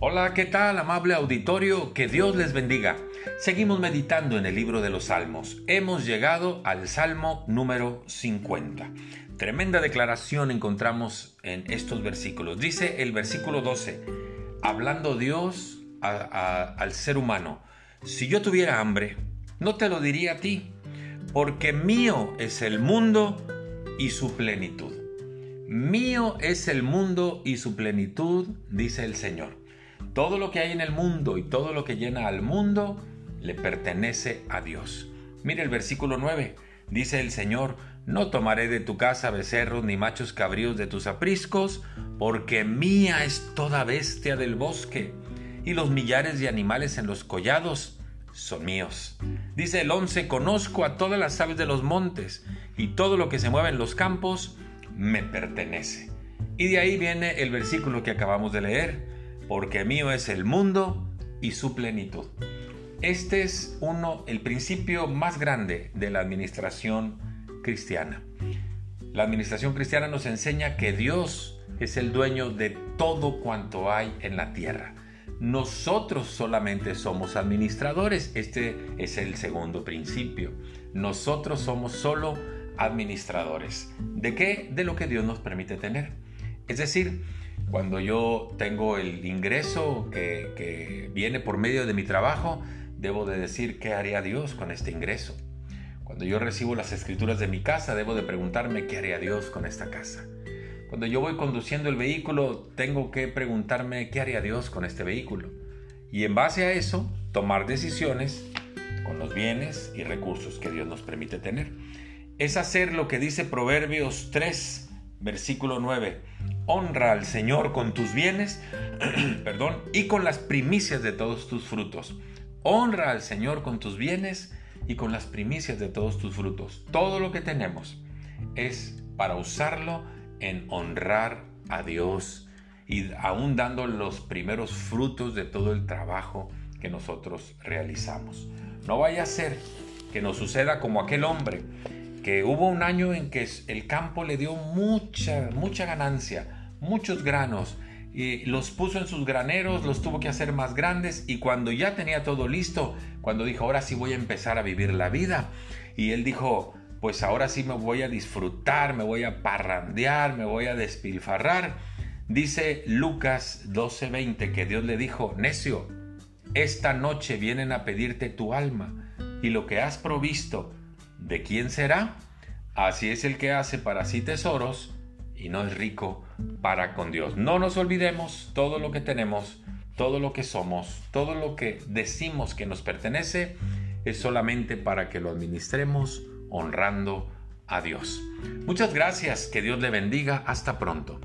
Hola, ¿qué tal, amable auditorio? Que Dios les bendiga. Seguimos meditando en el libro de los Salmos. Hemos llegado al Salmo número 50. Tremenda declaración encontramos en estos versículos. Dice el versículo 12, hablando Dios al ser humano, si yo tuviera hambre, no te lo diría a ti, porque mío es el mundo y su plenitud. Mío es el mundo y su plenitud, dice el Señor. Todo lo que hay en el mundo y todo lo que llena al mundo le pertenece a Dios. Mire el versículo 9. Dice el Señor, no tomaré de tu casa becerros ni machos cabríos de tus apriscos, porque mía es toda bestia del bosque, y los millares de animales en los collados son míos. Dice el 11, conozco a todas las aves de los montes, y todo lo que se mueve en los campos me pertenece. Y de ahí viene el versículo que acabamos de leer porque mío es el mundo y su plenitud. Este es uno, el principio más grande de la administración cristiana. La administración cristiana nos enseña que Dios es el dueño de todo cuanto hay en la tierra. Nosotros solamente somos administradores. Este es el segundo principio. Nosotros somos solo administradores. ¿De qué? De lo que Dios nos permite tener. Es decir, cuando yo tengo el ingreso que, viene por medio de mi trabajo, debo de decir qué haría Dios con este ingreso. Cuando yo recibo las escrituras de mi casa, debo de preguntarme qué haría Dios con esta casa. Cuando yo voy conduciendo el vehículo, tengo que preguntarme qué haría Dios con este vehículo. Y en base a eso, tomar decisiones con los bienes y recursos que Dios nos permite tener. Es hacer lo que dice Proverbios 3, versículo 9 honra al Señor con tus bienes, perdón, y con las primicias de todos tus frutos. Honra al Señor con tus bienes y con las primicias de todos tus frutos. Todo lo que tenemos es para usarlo en honrar a Dios y aún dando los primeros frutos de todo el trabajo que nosotros realizamos. No vaya a ser que nos suceda como aquel hombre que hubo un año en que el campo le dio mucha, mucha ganancia, muchos granos y los puso en sus graneros, los tuvo que hacer más grandes y cuando ya tenía todo listo, cuando dijo, ahora sí voy a empezar a vivir la vida, y él dijo, pues ahora sí me voy a disfrutar, me voy a parrandear, me voy a despilfarrar, dice Lucas 12:20 que Dios le dijo, necio, esta noche vienen a pedirte tu alma y lo que has provisto, ¿de quién será? Así es el que hace para sí tesoros y no es rico para con Dios. No nos olvidemos todo lo que tenemos, todo lo que somos, todo lo que decimos que nos pertenece es solamente para que lo administremos honrando a Dios. Muchas gracias, que Dios le bendiga, hasta pronto.